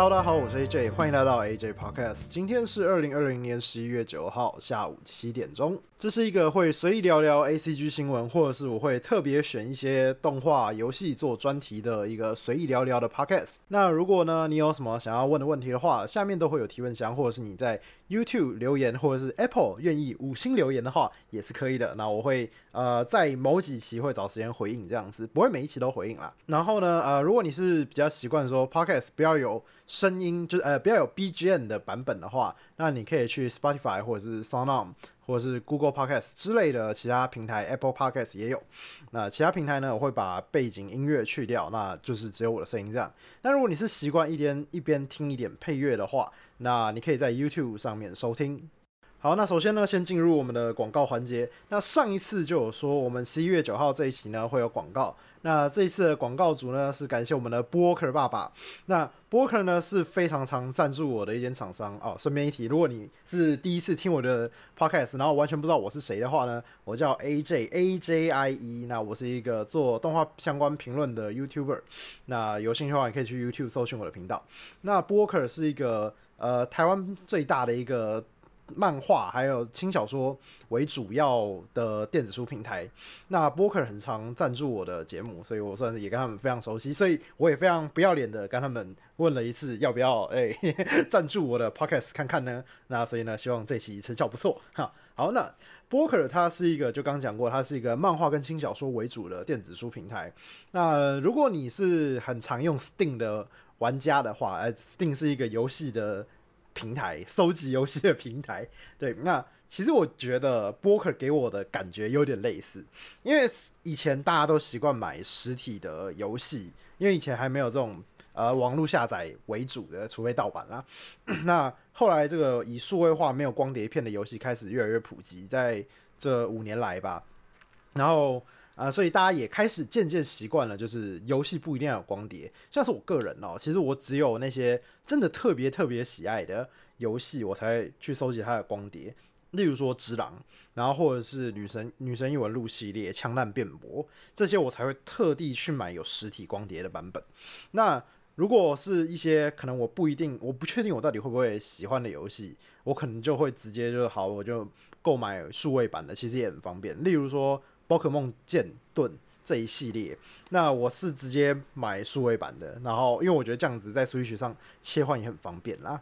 Hello，大家好，我是 AJ，欢迎来到 AJ Podcast。今天是二零二零年十一月九号下午七点钟。这是一个会随意聊聊 ACG 新闻，或者是我会特别选一些动画、游戏做专题的一个随意聊聊的 Podcast。那如果呢，你有什么想要问的问题的话，下面都会有提问箱，或者是你在 YouTube 留言，或者是 Apple 愿意五星留言的话，也是可以的。那我会呃在某几期会找时间回应，这样子不会每一期都回应啦。然后呢，呃，如果你是比较习惯说 Podcast 不要有声音，就是呃不要有 BGM 的版本的话，那你可以去 Spotify 或者是 SoundOn。或者是 Google Podcast 之类的其他平台，Apple Podcast 也有。那其他平台呢，我会把背景音乐去掉，那就是只有我的声音这样。那如果你是习惯一边一边听一点配乐的话，那你可以在 YouTube 上面收听。好，那首先呢，先进入我们的广告环节。那上一次就有说，我们十一月九号这一期呢会有广告。那这一次的广告主呢是感谢我们的 Booker 爸爸。那 Booker 呢是非常常赞助我的一间厂商哦。顺便一提，如果你是第一次听我的 Podcast，然后完全不知道我是谁的话呢，我叫 AJ A J I E。那我是一个做动画相关评论的 YouTuber。那有兴趣的话，你可以去 YouTube 搜寻我的频道。那 Booker 是一个呃台湾最大的一个。漫画还有轻小说为主要的电子书平台，那播客很常赞助我的节目，所以我算是也跟他们非常熟悉，所以我也非常不要脸的跟他们问了一次要不要哎 赞助我的 podcast 看看呢？那所以呢，希望这期成效不错哈。好，那播客它是一个就刚讲过，它是一个漫画跟轻小说为主的电子书平台。那如果你是很常用 Steam 的玩家的话，呃，Steam 是一个游戏的。平台收集游戏的平台，对，那其实我觉得播客给我的感觉有点类似，因为以前大家都习惯买实体的游戏，因为以前还没有这种呃网络下载为主的，除非盗版啦。那后来这个以数位化、没有光碟片的游戏开始越来越普及，在这五年来吧，然后。啊，所以大家也开始渐渐习惯了，就是游戏不一定要有光碟。像是我个人哦，其实我只有那些真的特别特别喜爱的游戏，我才去收集它的光碟。例如说《只狼》，然后或者是《女神女神异闻录》系列《枪弹辩驳》这些，我才会特地去买有实体光碟的版本。那如果是一些可能我不一定，我不确定我到底会不会喜欢的游戏，我可能就会直接就好，我就购买数位版的，其实也很方便。例如说。宝可梦剑盾这一系列，那我是直接买数位版的，然后因为我觉得这样子在 Switch 上切换也很方便啦，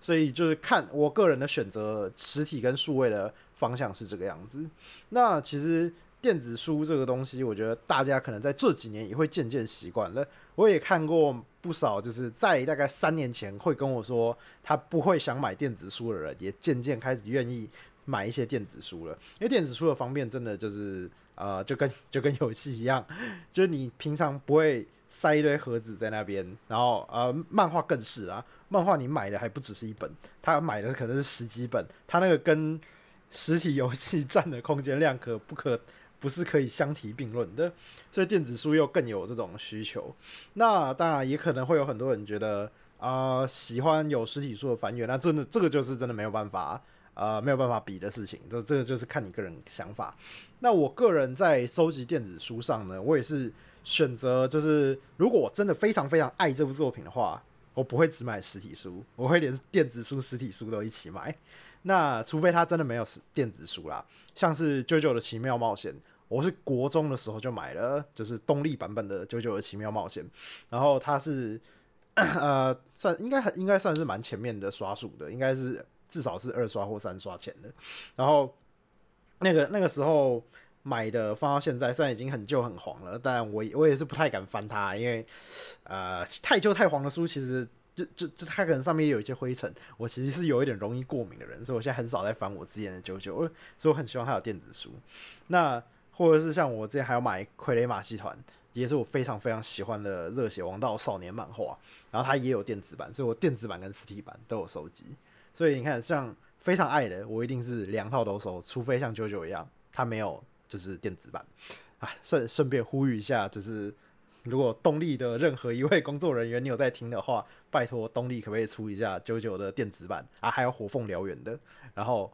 所以就是看我个人的选择，实体跟数位的方向是这个样子。那其实电子书这个东西，我觉得大家可能在这几年也会渐渐习惯了。我也看过不少，就是在大概三年前会跟我说他不会想买电子书的人，也渐渐开始愿意。买一些电子书了，因为电子书的方便真的就是呃，就跟 就跟游戏一样，就是你平常不会塞一堆盒子在那边，然后呃，漫画更是啊，漫画你买的还不只是一本，他买的可能是十几本，他那个跟实体游戏占的空间量可不可 不是可以相提并论的，所以电子书又更有这种需求。那当然也可能会有很多人觉得啊，喜欢有实体书的翻阅，那真的这个就是真的没有办法。呃，没有办法比的事情，这这个就是看你个人想法。那我个人在收集电子书上呢，我也是选择，就是如果我真的非常非常爱这部作品的话，我不会只买实体书，我会连电子书、实体书都一起买。那除非它真的没有电子书啦，像是《九九的奇妙冒险》，我是国中的时候就买了，就是动力版本的《九九的奇妙冒险》，然后它是 呃，算应该很应该算是蛮前面的刷数的，应该是。至少是二刷或三刷钱的，然后那个那个时候买的放到现在，虽然已经很旧很黄了，但我我也是不太敢翻它，因为呃太旧太黄的书，其实就就就它可能上面有一些灰尘，我其实是有一点容易过敏的人，所以我现在很少在翻我之前的九九，所以我很希望它有电子书。那或者是像我之前还有买傀儡马戏团，也是我非常非常喜欢的热血王道少年漫画，然后它也有电子版，所以我电子版跟实体版都有收集。所以你看，像非常爱的，我一定是两套都收，除非像九九一样，他没有就是电子版啊。顺顺便呼吁一下，就是如果动力的任何一位工作人员你有在听的话，拜托动力可不可以出一下九九的电子版啊？还有火凤燎原的，然后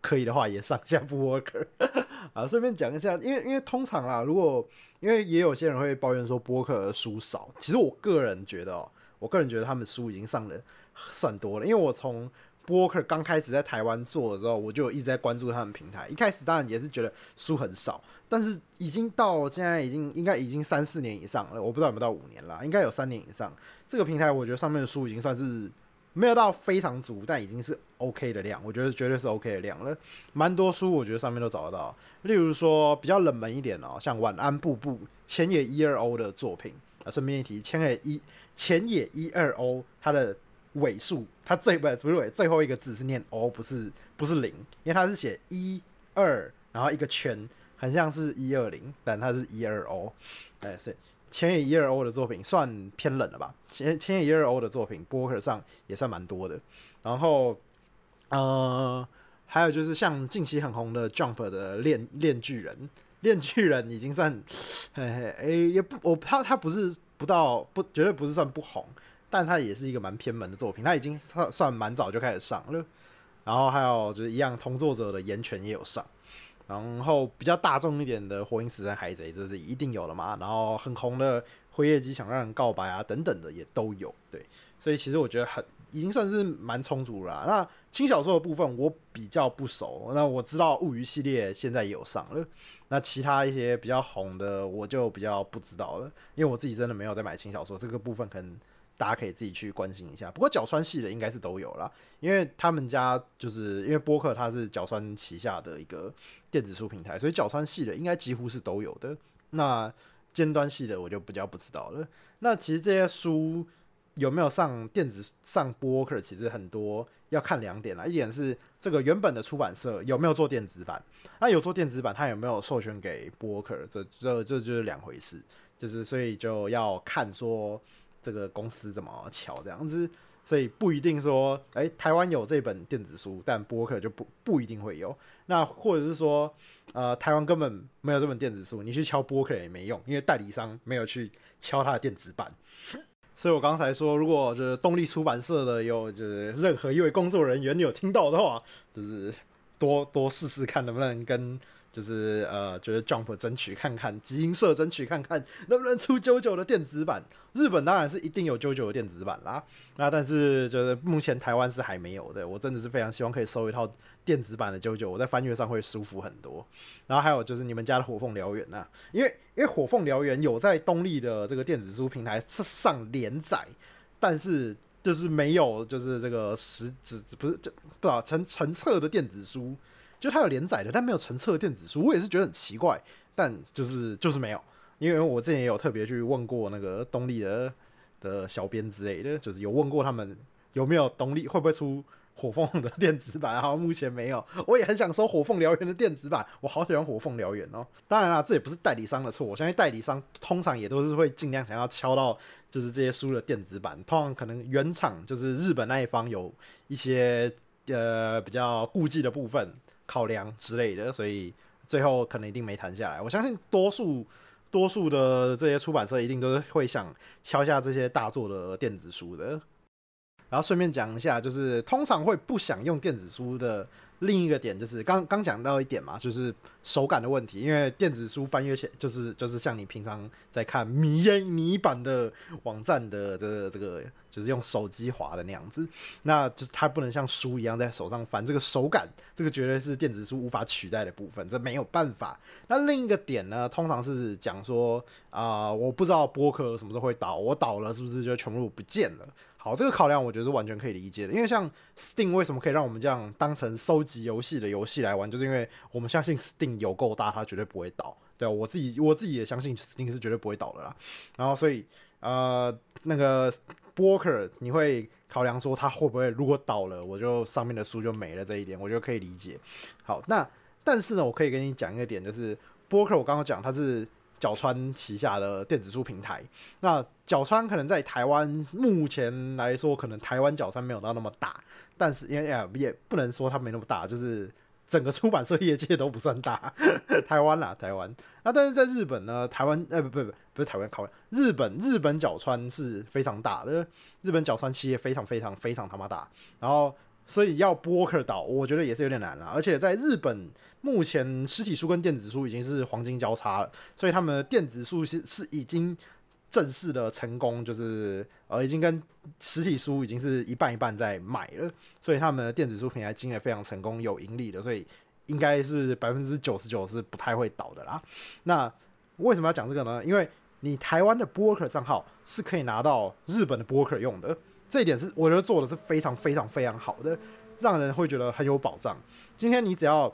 可以的话也上下不 work 啊。顺便讲一下，因为因为通常啦，如果因为也有些人会抱怨说播客的书少，其实我个人觉得哦。我个人觉得他们书已经上的算多了，因为我从播客刚开始在台湾做的时候，我就一直在关注他们平台。一开始当然也是觉得书很少，但是已经到现在已经应该已经三四年以上了，我不知道有没有到五年了，应该有三年以上。这个平台我觉得上面的书已经算是没有到非常足，但已经是 OK 的量，我觉得绝对是 OK 的量了。蛮多书我觉得上面都找得到，例如说比较冷门一点哦，像晚安布布千野一二 O 的作品啊，顺便一提，千野一千野一二 O 它的。尾数，它最不不是尾，最后一个字是念 O，不是不是零，因为它是写一二，然后一个圈，很像是一二零，但它是一二 O，哎，是千野一二 O 的作品算偏冷了吧？千千野一二 O 的作品，博客上也算蛮多的。然后，呃，还有就是像近期很红的 Jump 的炼炼巨人，炼巨人已经算，嘿嘿，哎，也不，我他他不是不到不，绝对不是算不红。但它也是一个蛮偏门的作品，它已经算算蛮早就开始上了。然后还有就是一样同作者的岩泉也有上，然后比较大众一点的火影死神海贼这是一定有的嘛。然后很红的辉夜姬想让人告白啊等等的也都有。对，所以其实我觉得很已经算是蛮充足了。那轻小说的部分我比较不熟，那我知道物语系列现在也有上了。那其他一些比较红的我就比较不知道了，因为我自己真的没有在买轻小说这个部分，可能。大家可以自己去关心一下，不过角川系的应该是都有啦，因为他们家就是因为播客它是角川旗下的一个电子书平台，所以角川系的应该几乎是都有的。那尖端系的我就比较不知道了。那其实这些书有没有上电子上播客，其实很多要看两点啦。一点是这个原本的出版社有没有做电子版，那有做电子版，它有没有授权给播客，这这这就是两回事。就是所以就要看说。这个公司怎么敲这样子，所以不一定说，哎，台湾有这本电子书，但播客就不不一定会有。那或者是说，呃，台湾根本没有这本电子书，你去敲播客也没用，因为代理商没有去敲它的电子版。所以我刚才说，如果就是动力出版社的有就是任何一位工作人员有听到的话，就是多多试试看能不能跟。就是呃，觉得 Jump 争取看看，集英社争取看看，能不能出九九的电子版？日本当然是一定有九九的电子版啦。那但是就是目前台湾是还没有的。我真的是非常希望可以收一套电子版的九九，我在翻阅上会舒服很多。然后还有就是你们家的火凤燎原呐，因为因为火凤燎原有在东立的这个电子书平台上连载，但是就是没有就是这个实质不是就不知道成成册的电子书。就它有连载的，但没有成册的电子书，我也是觉得很奇怪。但就是就是没有，因为我之前也有特别去问过那个东立的的小编之类的，就是有问过他们有没有东立会不会出火凤的电子版，然后目前没有。我也很想收火凤燎原的电子版，我好喜欢火凤燎原哦。当然啦，这也不是代理商的错，我相信代理商通常也都是会尽量想要敲到就是这些书的电子版，通常可能原厂就是日本那一方有一些呃比较顾忌的部分。考量之类的，所以最后可能一定没谈下来。我相信多数多数的这些出版社一定都会想敲下这些大作的电子书的。然后顺便讲一下，就是通常会不想用电子书的。另一个点就是刚刚讲到一点嘛，就是手感的问题。因为电子书翻阅起就是就是像你平常在看迷迷版的网站的这个这个，就是用手机滑的那样子，那就是它不能像书一样在手上翻。这个手感，这个绝对是电子书无法取代的部分，这没有办法。那另一个点呢，通常是讲说啊，我不知道播客什么时候会倒，我倒了是不是就全部不见了？好，这个考量我觉得是完全可以理解的，因为像 Steam 为什么可以让我们这样当成收集游戏的游戏来玩，就是因为我们相信 Steam 有够大，它绝对不会倒。对啊，我自己我自己也相信 Steam 是绝对不会倒的啦。然后所以呃，那个 b o k e r 你会考量说它会不会如果倒了，我就上面的书就没了这一点，我觉得可以理解。好，那但是呢，我可以跟你讲一个点，就是 b o k e r 我刚刚讲它是。角川旗下的电子书平台，那角川可能在台湾目前来说，可能台湾角川没有到那么大，但是因为也不能说它没那么大，就是整个出版社业界都不算大。台湾啦，台湾。那但是在日本呢，台湾呃不不不不是台湾，考日本日本角川是非常大的，日本角川企业非常非常非常他妈大，然后。所以要播客岛，我觉得也是有点难了。而且在日本，目前实体书跟电子书已经是黄金交叉了，所以他们的电子书是是已经正式的成功，就是呃已经跟实体书已经是一半一半在卖了，所以他们的电子书平台经营非常成功，有盈利的，所以应该是百分之九十九是不太会倒的啦。那为什么要讲这个呢？因为你台湾的 Broker 账号是可以拿到日本的 Broker 用的，这一点是我觉得做的是非常非常非常好的，让人会觉得很有保障。今天你只要，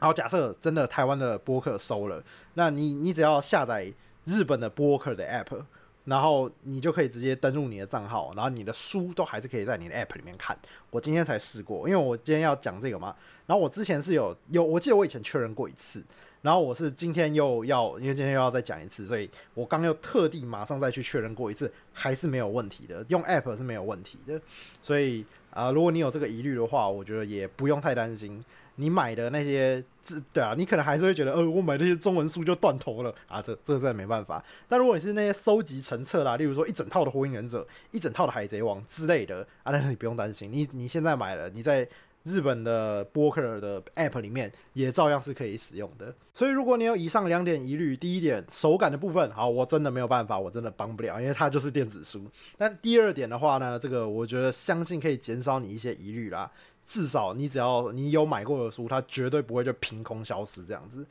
好假设真的台湾的播客收了，那你你只要下载日本的播客的 App，然后你就可以直接登录你的账号，然后你的书都还是可以在你的 App 里面看。我今天才试过，因为我今天要讲这个嘛，然后我之前是有有，我记得我以前确认过一次。然后我是今天又要，因为今天又要再讲一次，所以我刚又特地马上再去确认过一次，还是没有问题的，用 App 是没有问题的。所以啊，如果你有这个疑虑的话，我觉得也不用太担心。你买的那些字，对啊，你可能还是会觉得，呃，我买那些中文书就断头了啊，这这真的没办法。但如果你是那些收集成册啦，例如说一整套的火影忍者、一整套的海贼王之类的啊，那你不用担心，你你现在买了，你在。日本的播客的 App 里面也照样是可以使用的，所以如果你有以上两点疑虑，第一点手感的部分，好，我真的没有办法，我真的帮不了，因为它就是电子书。但第二点的话呢，这个我觉得相信可以减少你一些疑虑啦，至少你只要你有买过的书，它绝对不会就凭空消失这样子。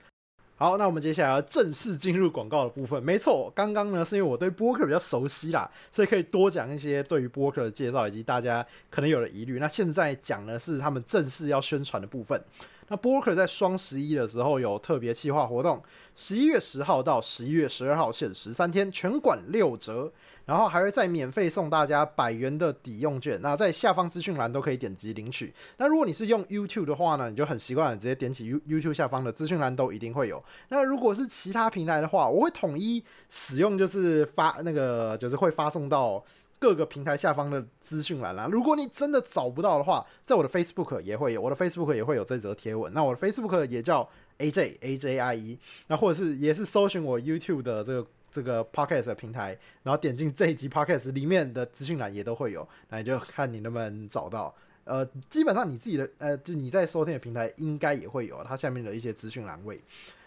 好，那我们接下来要正式进入广告的部分。没错，刚刚呢是因为我对播客比较熟悉啦，所以可以多讲一些对于播客的介绍以及大家可能有的疑虑。那现在讲的是他们正式要宣传的部分。那播客在双十一的时候有特别计划活动，十一月十号到十一月十二号限时三天，全馆六折。然后还会再免费送大家百元的抵用券，那在下方资讯栏都可以点击领取。那如果你是用 YouTube 的话呢，你就很习惯直接点起 You YouTube 下方的资讯栏都一定会有。那如果是其他平台的话，我会统一使用，就是发那个就是会发送到各个平台下方的资讯栏啦。如果你真的找不到的话，在我的 Facebook 也会有，我的 Facebook 也会有这则贴文。那我的 Facebook 也叫 AJ AJIE，那或者是也是搜寻我 YouTube 的这个。这个 podcast 的平台，然后点进这一集 podcast 里面的资讯栏也都会有，那你就看你能不能找到。呃，基本上你自己的呃，就你在收听的平台应该也会有它下面的一些资讯栏位。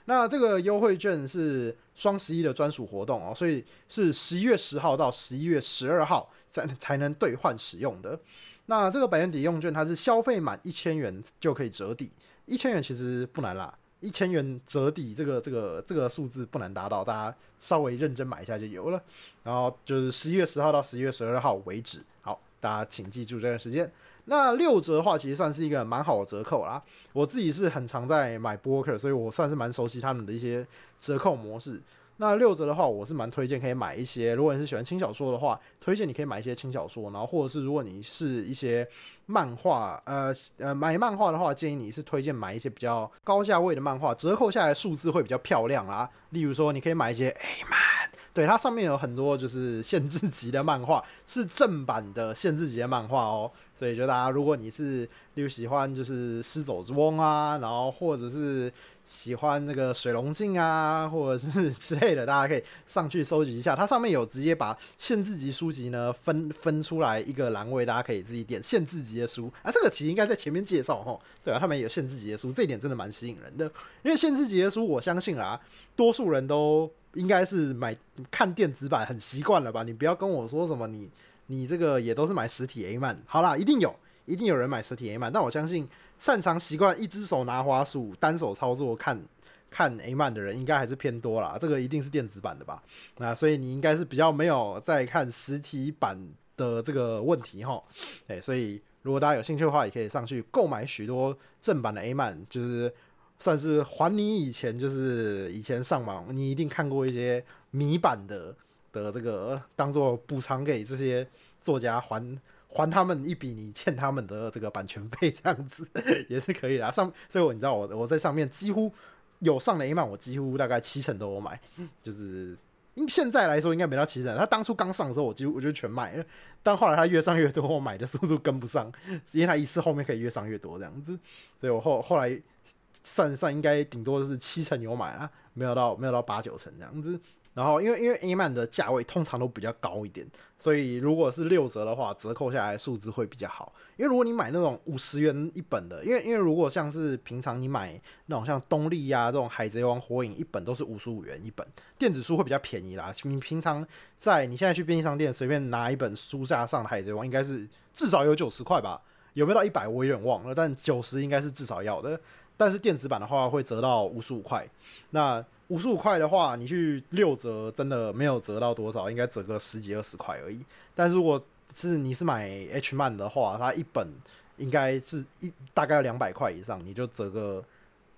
那这个优惠券是双十一的专属活动哦，所以是十一月十号到十一月十二号才才能兑换使用的。那这个百元抵用券它是消费满一千元就可以折抵，一千元其实不难啦。一千元折抵，这个这个这个数字不难达到，大家稍微认真买一下就有了。然后就是十一月十号到十一月十二号为止，好，大家请记住这段时间。那六折的话，其实算是一个蛮好的折扣啦。我自己是很常在买 Booker，，所以我算是蛮熟悉他们的一些折扣模式。那六折的话，我是蛮推荐可以买一些。如果你是喜欢轻小说的话，推荐你可以买一些轻小说。然后或者是如果你是一些漫画，呃呃买漫画的话，建议你是推荐买一些比较高价位的漫画，折扣下来数字会比较漂亮啊。例如说，你可以买一些 A 漫，对它上面有很多就是限制级的漫画，是正版的限制级的漫画哦。所以就大家，如果你是例如喜欢就是《狮走之翁》啊，然后或者是喜欢那个水龙镜啊，或者是之类的，大家可以上去收集一下。它上面有直接把限制级书籍呢分分出来一个栏位，大家可以自己点限制级的书。啊，这个其实应该在前面介绍哈，对啊，他们有限制级的书，这一点真的蛮吸引人的。因为限制级的书，我相信啊，多数人都应该是买看电子版很习惯了吧？你不要跟我说什么你。你这个也都是买实体 A 漫，好啦，一定有，一定有人买实体 A 漫，但我相信擅长习惯一只手拿滑鼠单手操作看看 A 漫的人，应该还是偏多啦。这个一定是电子版的吧？那所以你应该是比较没有在看实体版的这个问题哈。哎，所以如果大家有兴趣的话，也可以上去购买许多正版的 A 漫，就是算是还你以前就是以前上网你一定看过一些迷版的。的这个当做补偿给这些作家还还他们一笔你欠他们的这个版权费，这样子 也是可以的。上所以我你知道我我在上面几乎有上了 A 漫，我几乎大概七成都有买，就是因现在来说应该没到七成。他当初刚上的时候，我几乎我就全买了，但后来他越上越多，我买的速度跟不上，因为他一次后面可以越上越多这样子，所以我后后来算算应该顶多就是七成有买了，没有到没有到八九成这样子。然后因为因为 A 曼的价位通常都比较高一点，所以如果是六折的话，折扣下来数字会比较好。因为如果你买那种五十元一本的，因为因为如果像是平常你买那种像东立呀这种海贼王、火影一本都是五十五元一本，电子书会比较便宜啦。你平常在你现在去便利商店随便拿一本书架上的海贼王，应该是至少有九十块吧？有没有到一百？我有点忘了，但九十应该是至少要的。但是电子版的话会折到五十五块，那五十五块的话，你去六折真的没有折到多少，应该折个十几二十块而已。但是如果是你是买 H 漫的话，它一本应该是一大概两百块以上，你就折个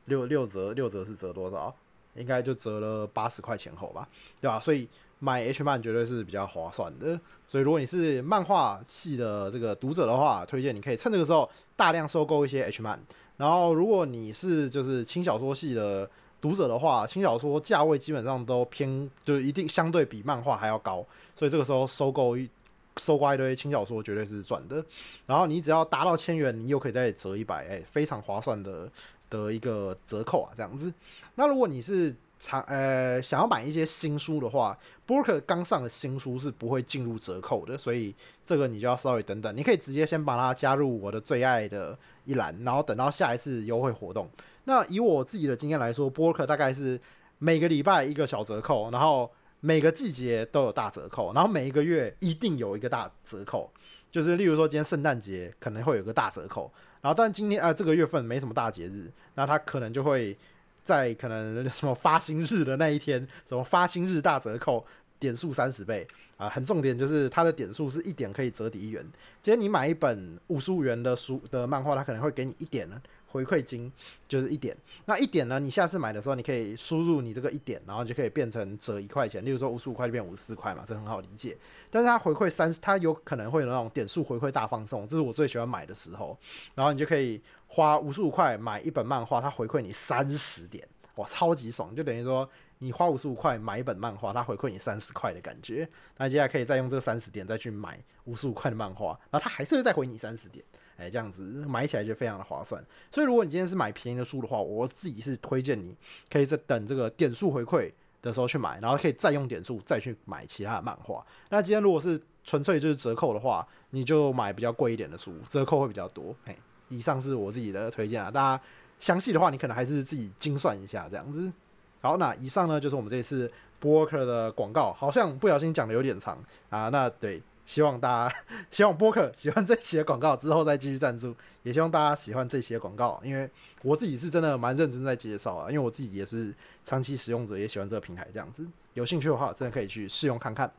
六六折，六折是折多少？应该就折了八十块钱后吧，对吧？所以买 H 漫绝对是比较划算的。所以如果你是漫画系的这个读者的话，推荐你可以趁这个时候大量收购一些 H 漫。然后，如果你是就是轻小说系的读者的话，轻小说价位基本上都偏，就一定相对比漫画还要高，所以这个时候收购一收刮一堆轻小说绝对是赚的。然后你只要达到千元，你又可以再折一百，哎，非常划算的的一个折扣啊，这样子。那如果你是长呃想要买一些新书的话，Book 刚上的新书是不会进入折扣的，所以这个你就要稍微等等。你可以直接先把它加入我的最爱的。一栏，然后等到下一次优惠活动。那以我自己的经验来说，播客大概是每个礼拜一个小折扣，然后每个季节都有大折扣，然后每一个月一定有一个大折扣。就是例如说今天圣诞节可能会有个大折扣，然后但今天啊这个月份没什么大节日，那它可能就会在可能 什么发薪日的那一天，什么发薪日大折扣。点数三十倍啊，很重点就是它的点数是一点可以折抵一元。今天你买一本五十五元的书的漫画，它可能会给你一点回馈金，就是一点。那一点呢，你下次买的时候，你可以输入你这个一点，然后就可以变成折一块钱。例如说五十五块就变五十四块嘛，这很好理解。但是它回馈三，它有可能会有那种点数回馈大放送，这是我最喜欢买的时候。然后你就可以花五十五块买一本漫画，它回馈你三十点，哇，超级爽！就等于说。你花五十五块买一本漫画，它回馈你三十块的感觉，那接下来可以再用这三十点再去买五十五块的漫画，然后它还是会再回你三十点，哎，这样子买起来就非常的划算。所以如果你今天是买便宜的书的话，我自己是推荐你可以在等这个点数回馈的时候去买，然后可以再用点数再去买其他的漫画。那今天如果是纯粹就是折扣的话，你就买比较贵一点的书，折扣会比较多。嘿，以上是我自己的推荐啊，大家详细的话你可能还是自己精算一下这样子。好，那以上呢就是我们这次播客的广告，好像不小心讲的有点长啊。那对，希望大家希望播客喜欢这期的广告，之后再继续赞助，也希望大家喜欢这期的广告，因为我自己是真的蛮认真在介绍啊，因为我自己也是长期使用者，也喜欢这个平台这样子。有兴趣的话，真的可以去试用看看。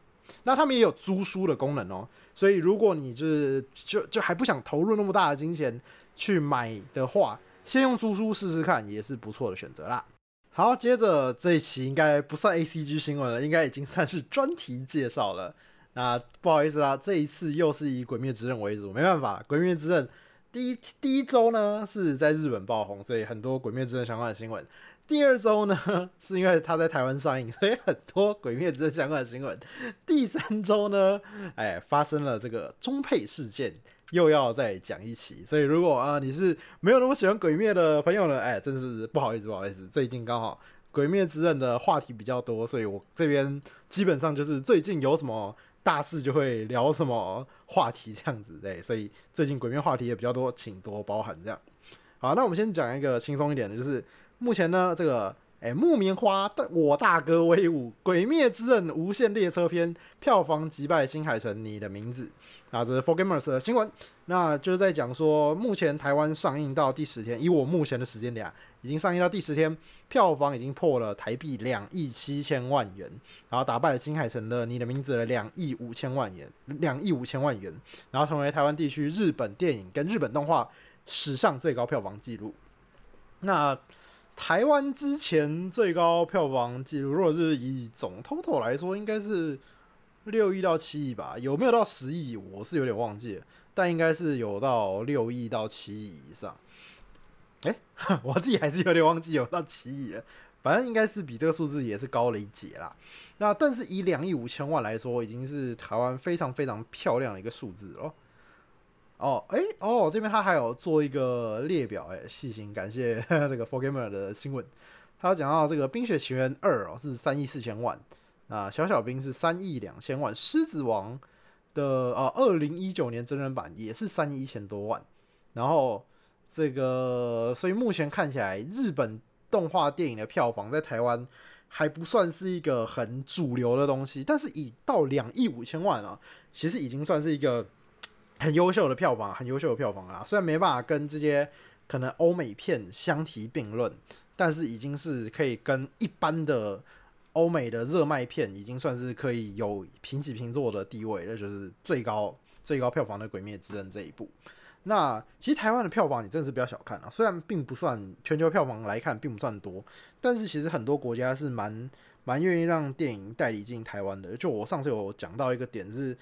那他们也有租书的功能哦，所以如果你就是就就还不想投入那么大的金钱去买的话，先用租书试试看，也是不错的选择啦。好，接着这一期应该不算 A C G 新闻了，应该已经算是专题介绍了。那不好意思啦，这一次又是以《鬼灭之刃》为主，没办法，《鬼灭之刃》第一第一周呢是在日本爆红，所以很多《鬼灭之刃》相关的新闻。第二周呢 是因为它在台湾上映，所以很多《鬼灭之刃》相关的新闻。第三周呢，哎，发生了这个中配事件。又要再讲一期，所以如果啊你是没有那么喜欢鬼灭的朋友呢，哎，真是不好意思，不好意思，最近刚好鬼灭之刃的话题比较多，所以我这边基本上就是最近有什么大事就会聊什么话题这样子，对，所以最近鬼灭话题也比较多，请多包涵这样。好，那我们先讲一个轻松一点的，就是目前呢这个。哎，木棉花，我大哥威武！《鬼灭之刃》无限列车篇票房击败新海诚，你的名字啊，这是 For Gamers 的新闻。那就是在讲说，目前台湾上映到第十天，以我目前的时间点，已经上映到第十天，票房已经破了台币两亿七千万元，然后打败了金海城的《你的名字》的两亿五千万元，两亿五千万元，然后成为台湾地区日本电影跟日本动画史上最高票房纪录。那台湾之前最高票房记录，如果是以总 total 来说，应该是六亿到七亿吧？有没有到十亿？我是有点忘记了，但应该是有到六亿到七亿以上。哎，我自己还是有点忘记有到七亿了，反正应该是比这个数字也是高了一截啦。那但是以两亿五千万来说，已经是台湾非常非常漂亮的一个数字了。哦，哎，哦，这边他还有做一个列表，哎，细心感谢 这个 For Gamer 的新闻，他讲到这个《冰雪奇缘二》哦是三亿四千万，啊，小小兵是三亿两千万，狮子王的呃二零一九年真人版也是三亿一千多万，然后这个所以目前看起来日本动画电影的票房在台湾还不算是一个很主流的东西，但是以到两亿五千万啊，其实已经算是一个很优秀的票房，很优秀的票房啦。虽然没办法跟这些可能欧美片相提并论，但是已经是可以跟一般的。欧美的热卖片已经算是可以有平起平坐的地位，那就是最高最高票房的《鬼灭之刃》这一部。那其实台湾的票房你真的是不要小看啊，虽然并不算全球票房来看并不算多，但是其实很多国家是蛮蛮愿意让电影代理进台湾的。就我上次有讲到一个点是，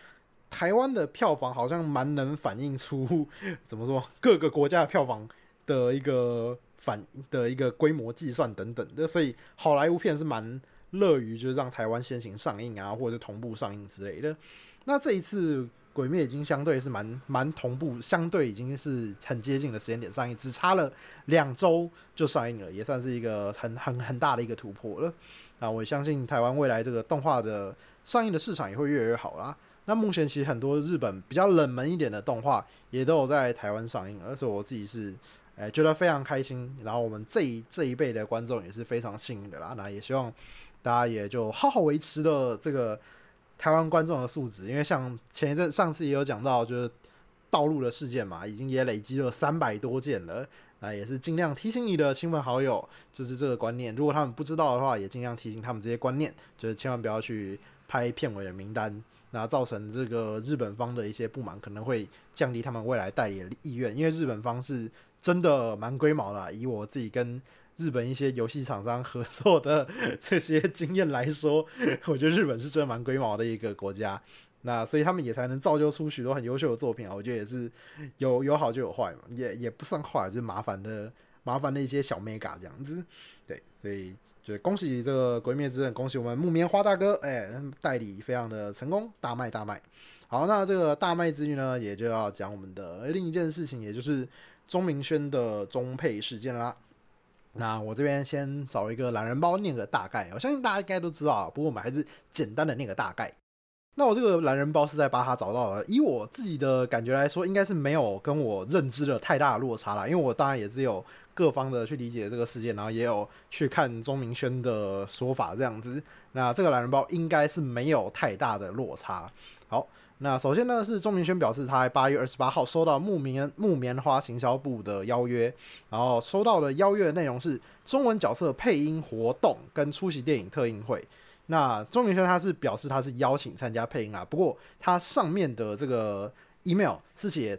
台湾的票房好像蛮能反映出 怎么说各个国家的票房的一个反的一个规模计算等等的，所以好莱坞片是蛮。乐于就是让台湾先行上映啊，或者是同步上映之类的。那这一次《鬼灭》已经相对是蛮蛮同步，相对已经是很接近的时间点上映，只差了两周就上映了，也算是一个很很很大的一个突破了。那我相信台湾未来这个动画的上映的市场也会越来越好啦。那目前其实很多日本比较冷门一点的动画也都有在台湾上映，而且我自己是诶觉得非常开心。然后我们这一这一辈的观众也是非常幸运的啦。那也希望。大家也就好好维持了这个台湾观众的素质，因为像前一阵上次也有讲到，就是道路的事件嘛，已经也累积了三百多件了。那也是尽量提醒你的亲朋好友，就是这个观念。如果他们不知道的话，也尽量提醒他们这些观念，就是千万不要去拍片尾的名单，那造成这个日本方的一些不满，可能会降低他们未来代理的意愿。因为日本方是真的蛮龟毛的，以我自己跟。日本一些游戏厂商合作的 这些经验来说，我觉得日本是真的蛮龟毛的一个国家。那所以他们也才能造就出许多很优秀的作品啊。我觉得也是有有好就有坏嘛，也也不算坏，就是麻烦的麻烦的一些小 mega 这样子。对，所以就恭喜这个《鬼灭之刃》，恭喜我们木棉花大哥，哎，代理非常的成功，大卖大卖。好，那这个大卖之余呢，也就要讲我们的另一件事情，也就是钟明轩的中配事件啦。那我这边先找一个懒人包念个大概，我相信大家应该都知道啊。不过我们还是简单的念个大概。那我这个懒人包是在巴哈找到的，以我自己的感觉来说，应该是没有跟我认知的太大的落差啦。因为我当然也是有各方的去理解这个事件，然后也有去看钟明轩的说法这样子。那这个懒人包应该是没有太大的落差。好。那首先呢，是钟明轩表示他在八月二十八号收到木棉木棉花行销部的邀约，然后收到的邀约的内容是中文角色配音活动跟出席电影特映会。那钟明轩他是表示他是邀请参加配音啊，不过他上面的这个 email 是写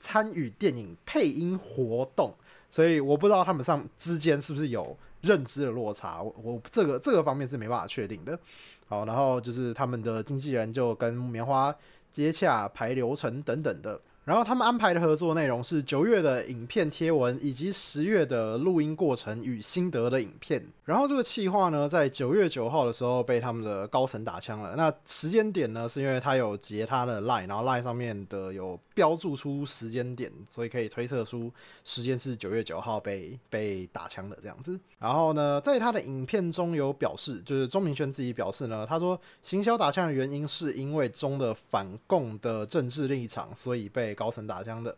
参与电影配音活动，所以我不知道他们上之间是不是有认知的落差，我我这个这个方面是没办法确定的。好，然后就是他们的经纪人就跟棉花。接洽、排流程等等的。然后他们安排的合作内容是九月的影片贴文，以及十月的录音过程与心得的影片。然后这个企划呢，在九月九号的时候被他们的高层打枪了。那时间点呢，是因为他有截他的 line，然后 line 上面的有标注出时间点，所以可以推测出时间是九月九号被被打枪的这样子。然后呢，在他的影片中有表示，就是钟明轩自己表示呢，他说行销打枪的原因是因为中的反共的政治立场，所以被。高层打枪的，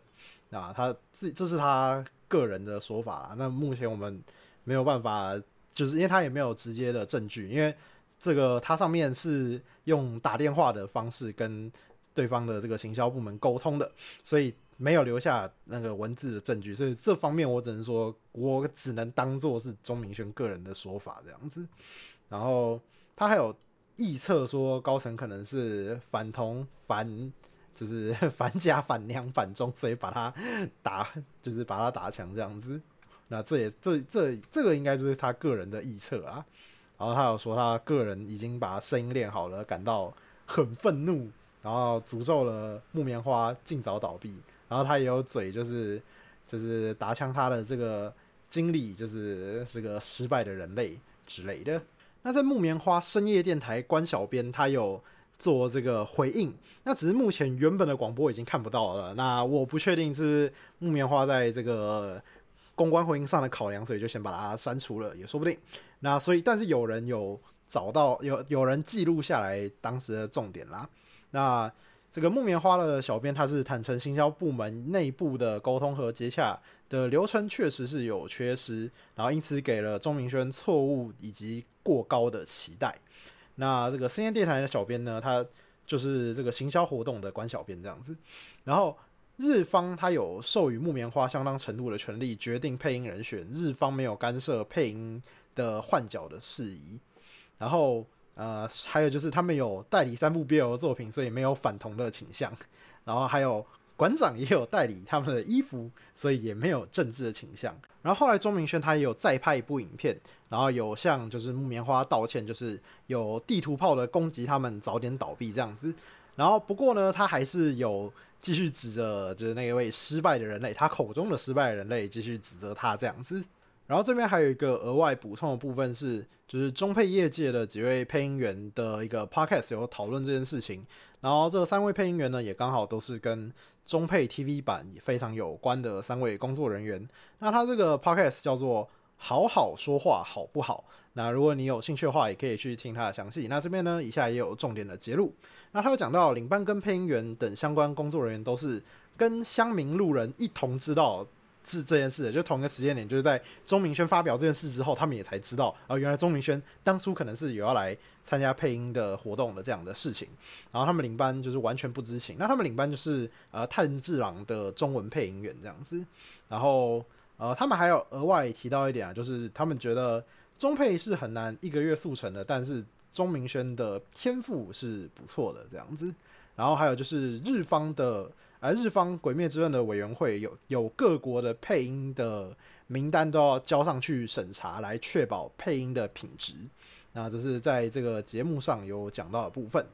啊，他自这是他个人的说法啦。那目前我们没有办法，就是因为他也没有直接的证据，因为这个他上面是用打电话的方式跟对方的这个行销部门沟通的，所以没有留下那个文字的证据。所以这方面我只能说，我只能当做是钟明轩个人的说法这样子。然后他还有臆测说，高层可能是反同反。就是 反假反娘反中，所以把他打，就是把他打强这样子。那这也这这这个应该就是他个人的臆测啊。然后他有说他个人已经把声音练好了，感到很愤怒，然后诅咒了木棉花尽早倒闭。然后他也有嘴，就是就是打枪他的这个经历，就是是个失败的人类之类的。那在木棉花深夜电台关小编，他有。做这个回应，那只是目前原本的广播已经看不到了。那我不确定是木棉花在这个公关回应上的考量，所以就先把它删除了，也说不定。那所以，但是有人有找到有有人记录下来当时的重点啦。那这个木棉花的小编他是坦诚，行销部门内部的沟通和接洽的流程确实是有缺失，然后因此给了钟明轩错误以及过高的期待。那这个深夜电台的小编呢，他就是这个行销活动的管小编这样子。然后日方他有授予木棉花相当程度的权利，决定配音人选，日方没有干涉配音的换角的事宜。然后。呃，还有就是他们有代理三部 BL 作品，所以没有反同的倾向。然后还有馆长也有代理他们的衣服，所以也没有政治的倾向。然后后来钟明轩他也有再拍一部影片，然后有向就是木棉花道歉，就是有地图炮的攻击他们早点倒闭这样子。然后不过呢，他还是有继续指着就是那一位失败的人类，他口中的失败的人类继续指责他这样子。然后这边还有一个额外补充的部分是，就是中配业界的几位配音员的一个 podcast 有讨论这件事情。然后这三位配音员呢，也刚好都是跟中配 TV 版非常有关的三位工作人员。那他这个 podcast 叫做“好好说话好不好”。那如果你有兴趣的话，也可以去听他的详细。那这边呢，以下也有重点的揭露。那他有讲到领班跟配音员等相关工作人员都是跟乡民路人一同知道。是这件事，就同一个时间点，就是在钟明轩发表这件事之后，他们也才知道，啊，原来钟明轩当初可能是有要来参加配音的活动的这样的事情，然后他们领班就是完全不知情。那他们领班就是呃炭治郎的中文配音员这样子，然后呃他们还有额外提到一点啊，就是他们觉得中配是很难一个月速成的，但是钟明轩的天赋是不错的这样子，然后还有就是日方的。而日方《鬼灭之刃》的委员会有有各国的配音的名单都要交上去审查，来确保配音的品质。那这是在这个节目上有讲到的部分。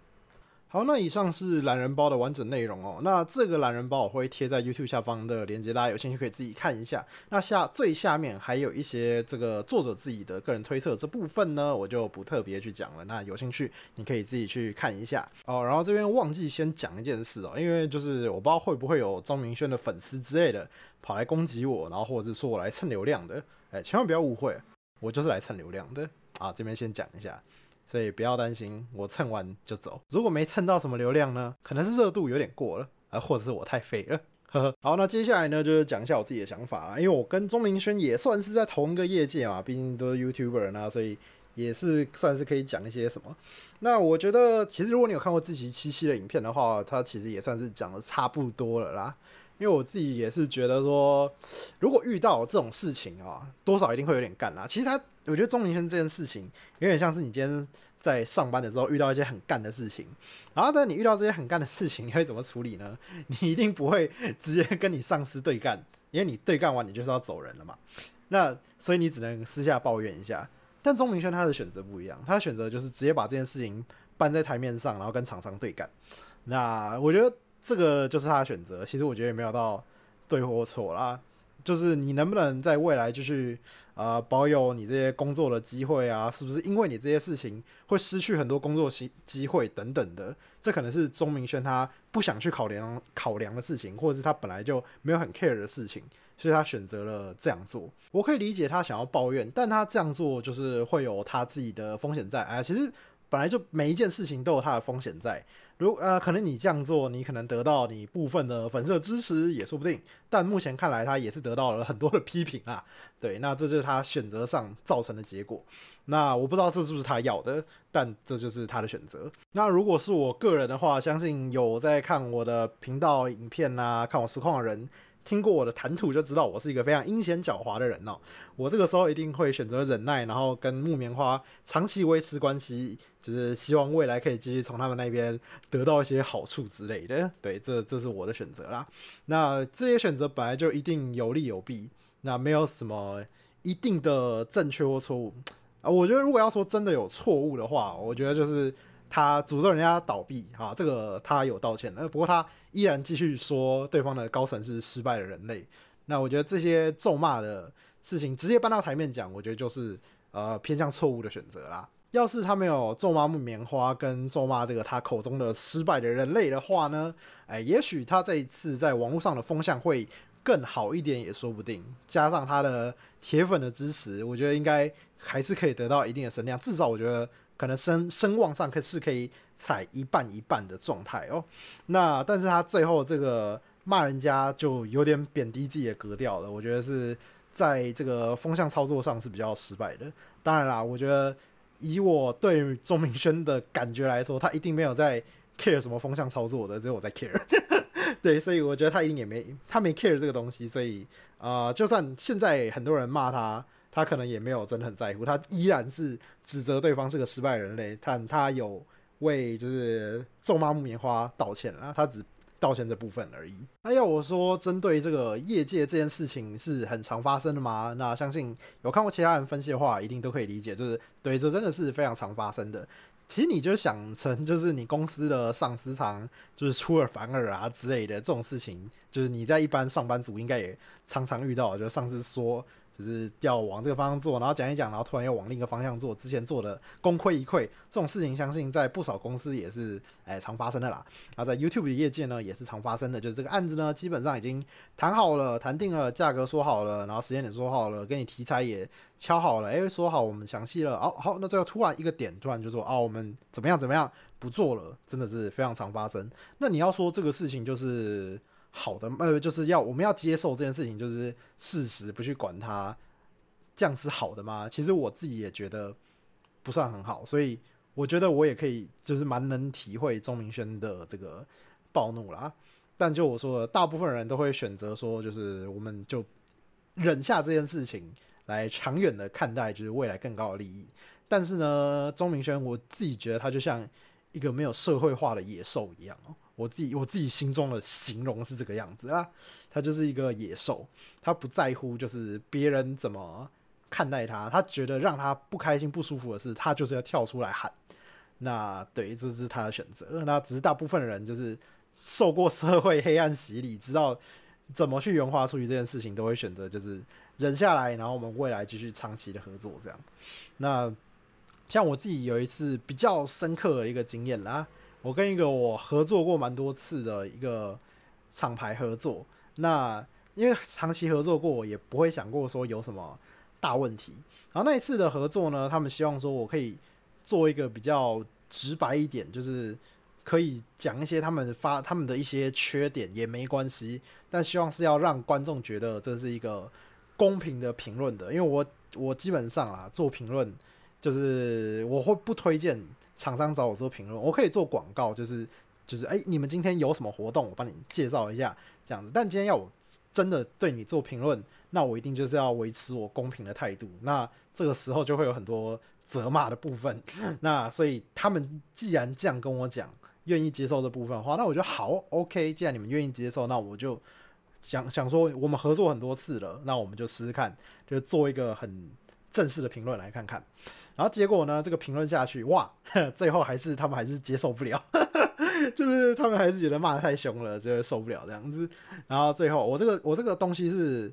好，那以上是懒人包的完整内容哦。那这个懒人包我会贴在 YouTube 下方的链接，大家有兴趣可以自己看一下。那下最下面还有一些这个作者自己的个人推测，这部分呢我就不特别去讲了。那有兴趣你可以自己去看一下哦。然后这边忘记先讲一件事哦，因为就是我不知道会不会有张明轩的粉丝之类的跑来攻击我，然后或者是说我来蹭流量的，哎，千万不要误会，我就是来蹭流量的啊。这边先讲一下。所以不要担心，我蹭完就走。如果没蹭到什么流量呢？可能是热度有点过了，啊，或者是我太废了。呵呵。好，那接下来呢，就是讲一下我自己的想法啦。因为我跟钟明轩也算是在同一个业界嘛，毕竟都是 YouTuber 啊，所以也是算是可以讲一些什么。那我觉得，其实如果你有看过自己七七的影片的话，他其实也算是讲的差不多了啦。因为我自己也是觉得说，如果遇到这种事情啊，多少一定会有点干啦。其实他，我觉得钟明轩这件事情有点像是你今天在上班的时候遇到一些很干的事情，然后但你遇到这些很干的事情，你会怎么处理呢？你一定不会直接跟你上司对干，因为你对干完你就是要走人了嘛。那所以你只能私下抱怨一下。但钟明轩他的选择不一样，他选择就是直接把这件事情搬在台面上，然后跟厂商对干。那我觉得。这个就是他的选择，其实我觉得也没有到对或错啦，就是你能不能在未来继续呃保有你这些工作的机会啊？是不是因为你这些事情会失去很多工作机机会等等的？这可能是钟明轩他不想去考量考量的事情，或者是他本来就没有很 care 的事情，所以他选择了这样做。我可以理解他想要抱怨，但他这样做就是会有他自己的风险在。哎，其实本来就每一件事情都有它的风险在。如呃，可能你这样做，你可能得到你部分的粉丝的支持也说不定。但目前看来，他也是得到了很多的批评啊。对，那这就是他选择上造成的结果。那我不知道这是不是他要的，但这就是他的选择。那如果是我个人的话，相信有在看我的频道影片啊，看我实况的人。听过我的谈吐就知道我是一个非常阴险狡猾的人哦。我这个时候一定会选择忍耐，然后跟木棉花长期维持关系，就是希望未来可以继续从他们那边得到一些好处之类的。对，这这是我的选择啦。那这些选择本来就一定有利有弊，那没有什么一定的正确或错误啊。我觉得如果要说真的有错误的话，我觉得就是。他诅咒人家倒闭，哈，这个他有道歉，呃，不过他依然继续说对方的高层是失败的人类。那我觉得这些咒骂的事情直接搬到台面讲，我觉得就是呃偏向错误的选择啦。要是他没有咒骂木棉花跟咒骂这个他口中的失败的人类的话呢，哎，也许他这一次在网络上的风向会更好一点也说不定。加上他的铁粉的支持，我觉得应该还是可以得到一定的声量，至少我觉得。可能声声望上可是可以踩一半一半的状态哦。那但是他最后这个骂人家就有点贬低自己的格调了，我觉得是在这个风向操作上是比较失败的。当然啦，我觉得以我对钟明轩的感觉来说，他一定没有在 care 什么风向操作的，只有我在 care。对，所以我觉得他一定也没他没 care 这个东西，所以啊，就算现在很多人骂他，他可能也没有真的很在乎，他依然是指责对方是个失败人类，但他有为就是咒骂木棉花道歉了，他只道歉这部分而已。那要我说，针对这个业界这件事情是很常发生的吗？那相信有看过其他人分析的话，一定都可以理解，就是对，这真的是非常常发生的。其实你就想成，就是你公司的上司常就是出尔反尔啊之类的这种事情，就是你在一般上班族应该也常常遇到，就是上司说。就是要往这个方向做，然后讲一讲，然后突然又往另一个方向做，之前做的功亏一篑，这种事情相信在不少公司也是哎常发生的啦。然后在 YouTube 的业界呢也是常发生的，就是这个案子呢基本上已经谈好了、谈定了，价格说好了，然后时间点说好了，跟你题材也敲好了，哎说好我们详细了，哦好，那最后突然一个点突然就说哦我们怎么样怎么样不做了，真的是非常常发生。那你要说这个事情就是。好的，呃，就是要我们要接受这件事情，就是事实，不去管它，这样是好的吗？其实我自己也觉得不算很好，所以我觉得我也可以，就是蛮能体会钟明轩的这个暴怒啦。但就我说的，大部分人都会选择说，就是我们就忍下这件事情，来长远的看待，就是未来更高的利益。但是呢，钟明轩，我自己觉得他就像一个没有社会化的野兽一样哦。我自己我自己心中的形容是这个样子啊，他就是一个野兽，他不在乎就是别人怎么看待他，他觉得让他不开心不舒服的事，他就是要跳出来喊。那对于，这是他的选择。那只是大部分人就是受过社会黑暗洗礼，知道怎么去圆滑处理这件事情，都会选择就是忍下来，然后我们未来继续长期的合作这样。那像我自己有一次比较深刻的一个经验啦。我跟一个我合作过蛮多次的一个厂牌合作，那因为长期合作过，我也不会想过说有什么大问题。然后那一次的合作呢，他们希望说我可以做一个比较直白一点，就是可以讲一些他们发他们的一些缺点也没关系，但希望是要让观众觉得这是一个公平的评论的。因为我我基本上啊做评论，就是我会不推荐。厂商找我做评论，我可以做广告，就是就是，哎，你们今天有什么活动，我帮你介绍一下这样子。但今天要我真的对你做评论，那我一定就是要维持我公平的态度。那这个时候就会有很多责骂的部分。那所以他们既然这样跟我讲，愿意接受这部分的话，那我就好，OK。既然你们愿意接受，那我就想想说，我们合作很多次了，那我们就试试看，就做一个很正式的评论来看看。然后结果呢？这个评论下去，哇，最后还是他们还是接受不了，就是他们还是觉得骂的太凶了，就受不了这样子。然后最后，我这个我这个东西是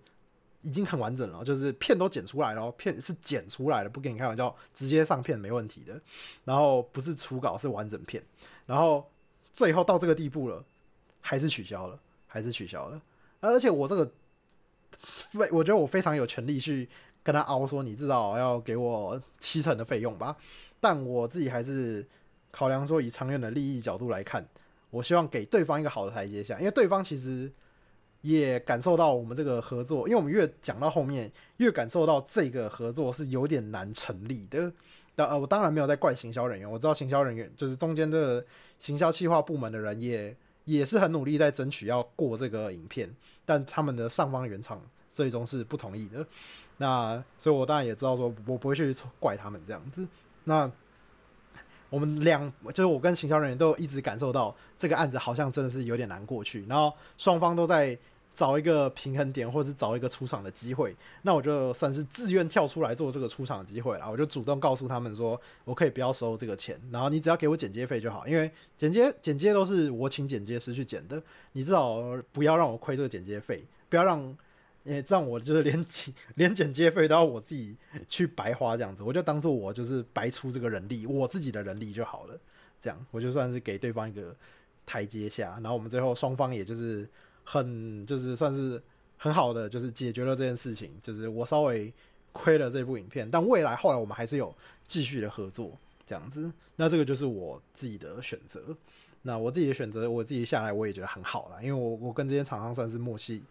已经很完整了，就是片都剪出来了，片是剪出来的，不跟你开玩笑，直接上片没问题的。然后不是初稿，是完整片。然后最后到这个地步了，还是取消了，还是取消了。而且我这个非，我觉得我非常有权利去。跟他熬说，你至少要给我七成的费用吧。但我自己还是考量说，以长远的利益角度来看，我希望给对方一个好的台阶下，因为对方其实也感受到我们这个合作，因为我们越讲到后面，越感受到这个合作是有点难成立的。当呃，我当然没有在怪行销人员，我知道行销人员就是中间的行销企划部门的人，也也是很努力在争取要过这个影片，但他们的上方原厂最终是不同意的。那所以，我当然也知道，说我不会去怪他们这样子。那我们两就是我跟行销人员都一直感受到这个案子好像真的是有点难过去，然后双方都在找一个平衡点，或是找一个出场的机会。那我就算是自愿跳出来做这个出场的机会了，我就主动告诉他们说，我可以不要收这个钱，然后你只要给我剪接费就好，因为剪接剪接都是我请剪接师去剪的，你至少不要让我亏这个剪接费，不要让。因为这样我就是连剪连剪接费都要我自己去白花这样子，我就当做我就是白出这个人力，我自己的人力就好了。这样我就算是给对方一个台阶下，然后我们最后双方也就是很就是算是很好的就是解决了这件事情，就是我稍微亏了这部影片，但未来后来我们还是有继续的合作。这样子。那这个就是我自己的选择。那我自己的选择，我自己下来我也觉得很好了，因为我我跟这些厂商算是默契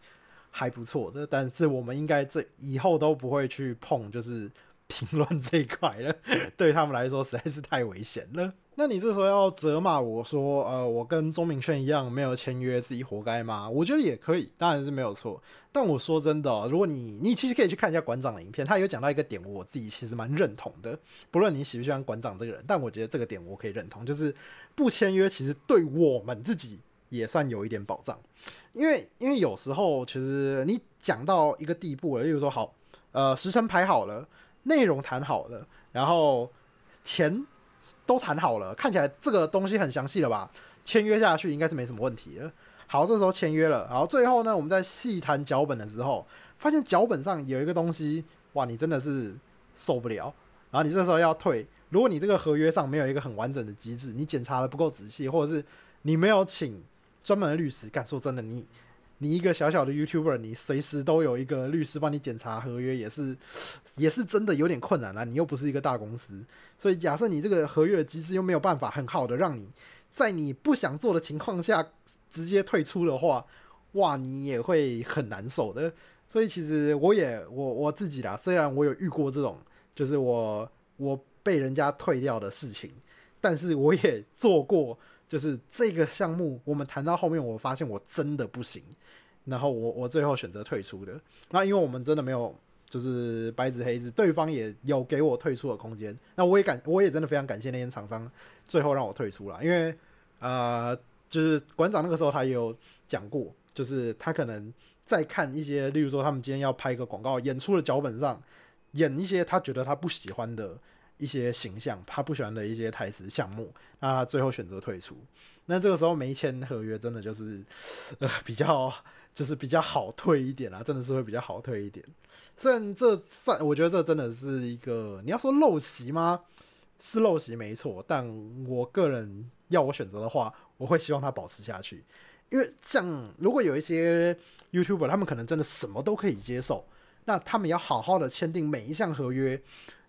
还不错的。但是我们应该这以后都不会去碰，就是评论这一块了，对他们来说实在是太危险了。那你这时候要责骂我说，呃，我跟钟明轩一样没有签约，自己活该吗？我觉得也可以，当然是没有错。但我说真的，如果你你其实可以去看一下馆长的影片，他有讲到一个点，我自己其实蛮认同的。不论你喜不喜欢馆长这个人，但我觉得这个点我可以认同，就是不签约其实对我们自己也算有一点保障。因为因为有时候其实你讲到一个地步了，例如说好，呃，时辰排好了，内容谈好了，然后钱。都谈好了，看起来这个东西很详细了吧？签约下去应该是没什么问题了。好，这时候签约了，然后最后呢，我们在细谈脚本的时候，发现脚本上有一个东西，哇，你真的是受不了。然后你这时候要退，如果你这个合约上没有一个很完整的机制，你检查的不够仔细，或者是你没有请专门的律师，干说真的，你你一个小小的 YouTuber，你随时都有一个律师帮你检查合约，也是也是真的有点困难啊。你又不是一个大公司。所以，假设你这个合约的机制又没有办法很好的让你在你不想做的情况下直接退出的话，哇，你也会很难受的。所以，其实我也我我自己啦，虽然我有遇过这种就是我我被人家退掉的事情，但是我也做过，就是这个项目我们谈到后面，我发现我真的不行，然后我我最后选择退出的。那因为我们真的没有。就是白纸黑字，对方也有给我退出的空间。那我也感，我也真的非常感谢那些厂商最后让我退出了，因为呃，就是馆长那个时候他也有讲过，就是他可能在看一些，例如说他们今天要拍一个广告，演出的脚本上演一些他觉得他不喜欢的一些形象，他不喜欢的一些台词项目，那他最后选择退出。那这个时候没签合约，真的就是 呃比较就是比较好退一点啊，真的是会比较好退一点。虽然这算，我觉得这真的是一个你要说陋习吗？是陋习没错，但我个人要我选择的话，我会希望他保持下去。因为像如果有一些 YouTuber，他们可能真的什么都可以接受，那他们要好好的签订每一项合约，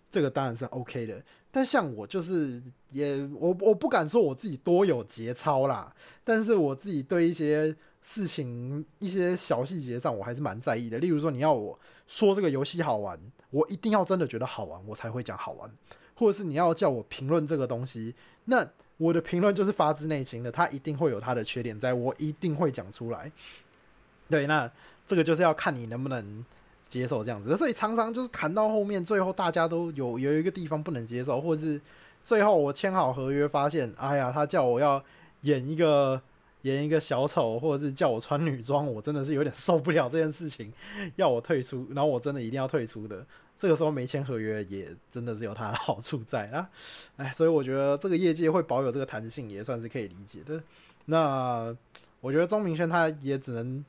这个当然是 OK 的。但像我就是也我我不敢说我自己多有节操啦，但是我自己对一些。事情一些小细节上，我还是蛮在意的。例如说，你要我说这个游戏好玩，我一定要真的觉得好玩，我才会讲好玩；或者是你要叫我评论这个东西，那我的评论就是发自内心的，它一定会有它的缺点，在我一定会讲出来。对，那这个就是要看你能不能接受这样子。所以常常就是谈到后面，最后大家都有有一个地方不能接受，或者是最后我签好合约，发现哎呀，他叫我要演一个。演一个小丑，或者是叫我穿女装，我真的是有点受不了这件事情，要我退出，然后我真的一定要退出的。这个时候没签合约，也真的是有它的好处在啊。哎，所以我觉得这个业界会保有这个弹性，也算是可以理解的。那我觉得钟明轩他也只能，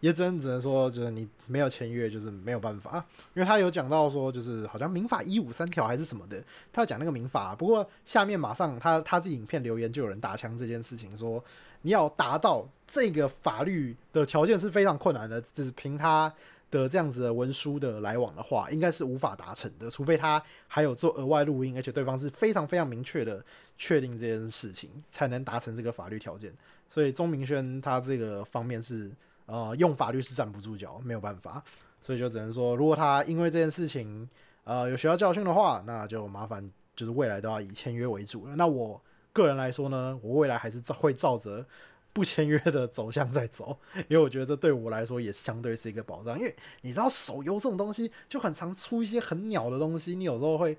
也只能只能说，就是你没有签约，就是没有办法。因为他有讲到说，就是好像民法一五三条还是什么的，他要讲那个民法。不过下面马上他他自己影片留言就有人打枪这件事情说。你要达到这个法律的条件是非常困难的，只凭他的这样子的文书的来往的话，应该是无法达成的，除非他还有做额外录音，而且对方是非常非常明确的确定这件事情，才能达成这个法律条件。所以钟明轩他这个方面是呃用法律是站不住脚，没有办法，所以就只能说，如果他因为这件事情呃有学到教训的话，那就麻烦就是未来都要以签约为主了。那我。个人来说呢，我未来还是照会照着不签约的走向在走，因为我觉得这对我来说也相对是一个保障。因为你知道手游这种东西就很常出一些很鸟的东西，你有时候会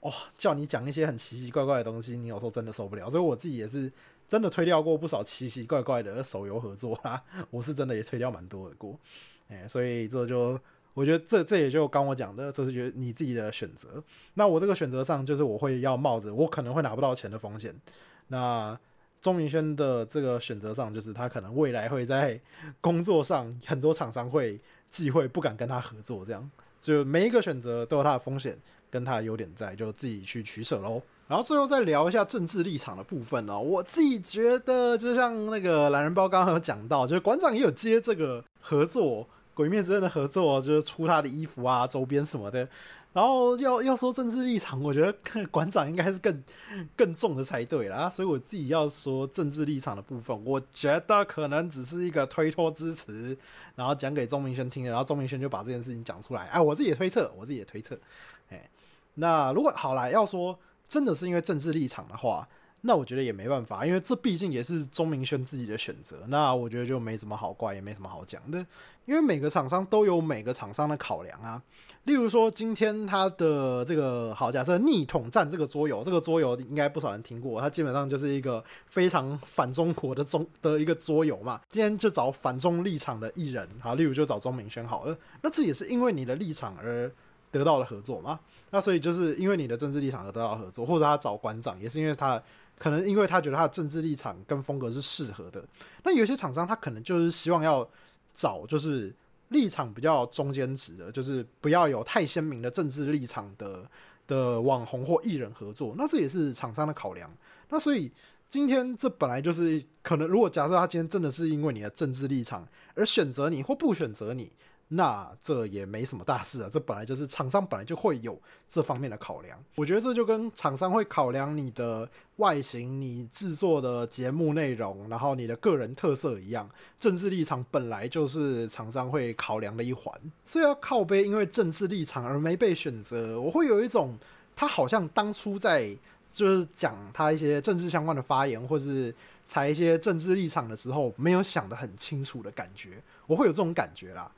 哦叫你讲一些很奇奇怪怪的东西，你有时候真的受不了。所以我自己也是真的推掉过不少奇奇怪怪的手游合作啦，我是真的也推掉蛮多的过。哎，所以这就。我觉得这这也就刚我讲的，这是觉得你自己的选择。那我这个选择上，就是我会要冒着我可能会拿不到钱的风险。那钟明轩的这个选择上，就是他可能未来会在工作上很多厂商会忌讳，不敢跟他合作。这样，就每一个选择都有它的风险跟它的优点在，就自己去取舍喽。然后最后再聊一下政治立场的部分哦。我自己觉得，就像那个懒人包刚刚有讲到，就是馆长也有接这个合作。鬼灭之刃的合作就是出他的衣服啊、周边什么的，然后要要说政治立场，我觉得馆长应该是更更重的才对啦。所以我自己要说政治立场的部分，我觉得可能只是一个推脱支持，然后讲给钟明轩听，然后钟明轩就把这件事情讲出来。哎，我自己也推测，我自己也推测。哎，那如果好来要说真的是因为政治立场的话。那我觉得也没办法，因为这毕竟也是钟明轩自己的选择。那我觉得就没什么好怪，也没什么好讲的。因为每个厂商都有每个厂商的考量啊。例如说，今天他的这个好假设逆统战这个桌游，这个桌游应该不少人听过，它基本上就是一个非常反中国的中的一个桌游嘛。今天就找反中立场的艺人，好，例如就找钟明轩好了。那这也是因为你的立场而得到了合作吗？那所以就是因为你的政治立场而得到合作，或者他找馆长也是因为他。可能因为他觉得他的政治立场跟风格是适合的，那有些厂商他可能就是希望要找就是立场比较中间值的，就是不要有太鲜明的政治立场的的网红或艺人合作，那这也是厂商的考量。那所以今天这本来就是可能，如果假设他今天真的是因为你的政治立场而选择你或不选择你。那这也没什么大事啊，这本来就是厂商本来就会有这方面的考量。我觉得这就跟厂商会考量你的外形、你制作的节目内容，然后你的个人特色一样。政治立场本来就是厂商会考量的一环，所以要靠背因为政治立场而没被选择，我会有一种他好像当初在就是讲他一些政治相关的发言，或是采一些政治立场的时候，没有想得很清楚的感觉，我会有这种感觉啦。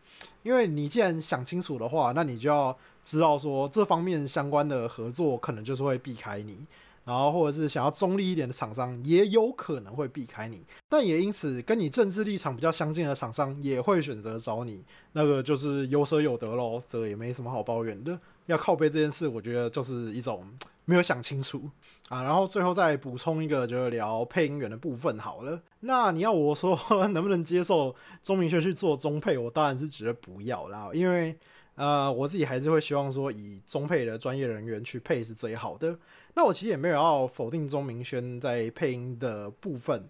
因为你既然想清楚的话，那你就要知道说这方面相关的合作可能就是会避开你，然后或者是想要中立一点的厂商也有可能会避开你，但也因此跟你政治立场比较相近的厂商也会选择找你，那个就是有舍有得喽，这也没什么好抱怨的。要靠背这件事，我觉得就是一种没有想清楚啊。然后最后再补充一个，就是聊配音员的部分好了。那你要我说 能不能接受钟明轩去做中配，我当然是觉得不要啦，因为呃我自己还是会希望说以中配的专业人员去配是最好的。那我其实也没有要否定钟明轩在配音的部分。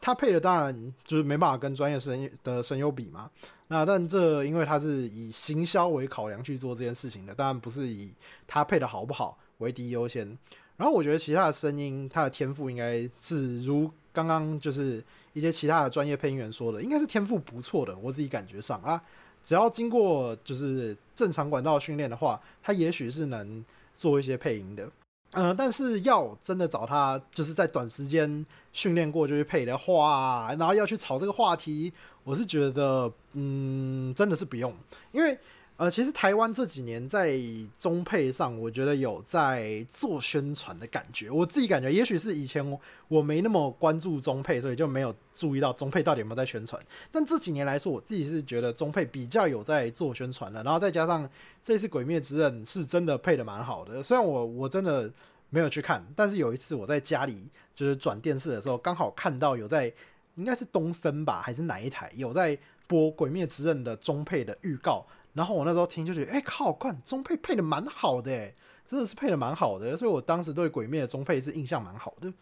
他配的当然就是没办法跟专业声的声优比嘛。那但这因为他是以行销为考量去做这件事情的，当然不是以他配的好不好为第一优先。然后我觉得其他的声音，他的天赋应该是如刚刚就是一些其他的专业配音员说的，应该是天赋不错的。我自己感觉上啊，只要经过就是正常管道训练的话，他也许是能做一些配音的。嗯，但是要真的找他，就是在短时间训练过就去配的话，然后要去炒这个话题，我是觉得，嗯，真的是不用，因为。呃，其实台湾这几年在中配上，我觉得有在做宣传的感觉。我自己感觉，也许是以前我没那么关注中配，所以就没有注意到中配到底有没有在宣传。但这几年来说，我自己是觉得中配比较有在做宣传的。然后再加上这次《鬼灭之刃》是真的配的蛮好的，虽然我我真的没有去看，但是有一次我在家里就是转电视的时候，刚好看到有在应该是东森吧，还是哪一台有在播《鬼灭之刃》的中配的预告。然后我那时候听就觉得，哎靠，看中配配的蛮好的，哎，真的是配的蛮好的，所以我当时对鬼灭的中配是印象蛮好的。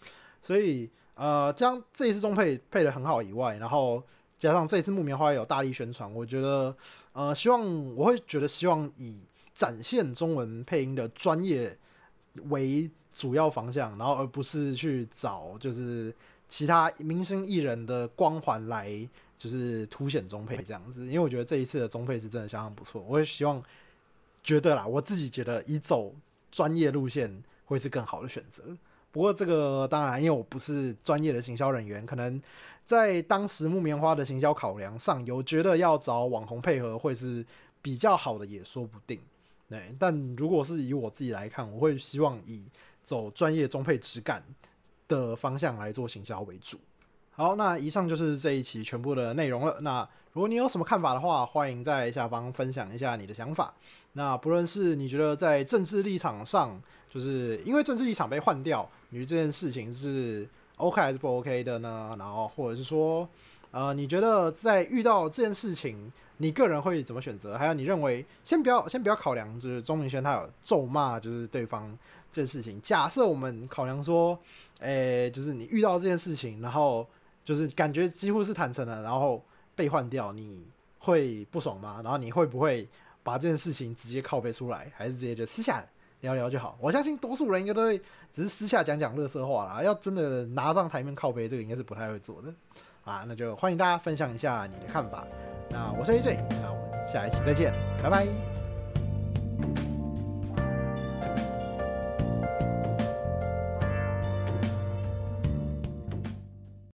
所以呃，将这一次中配配的很好以外，然后加上这一次木棉花有大力宣传，我觉得呃，希望我会觉得希望以展现中文配音的专业为主要方向，然后而不是去找就是其他明星艺人的光环来。就是凸显中配这样子，因为我觉得这一次的中配是真的相当不错。我也希望觉得啦，我自己觉得以走专业路线会是更好的选择。不过这个当然，因为我不是专业的行销人员，可能在当时木棉花的行销考量上，有觉得要找网红配合会是比较好的，也说不定。对，但如果是以我自己来看，我会希望以走专业中配质感的方向来做行销为主。好，那以上就是这一期全部的内容了。那如果你有什么看法的话，欢迎在下方分享一下你的想法。那不论是你觉得在政治立场上，就是因为政治立场被换掉，你觉得这件事情是 OK 还是不 OK 的呢？然后或者是说，呃，你觉得在遇到这件事情，你个人会怎么选择？还有你认为，先不要先不要考量，就是钟明轩他有咒骂就是对方这件事情。假设我们考量说，诶，就是你遇到这件事情，然后就是感觉几乎是坦诚的，然后被换掉，你会不爽吗？然后你会不会把这件事情直接靠背出来，还是直接就私下聊聊就好？我相信多数人应该都会只是私下讲讲乐色话啦，要真的拿上台面靠背，这个应该是不太会做的啊。那就欢迎大家分享一下你的看法。那我是 AJ，那我们下一期再见，拜拜。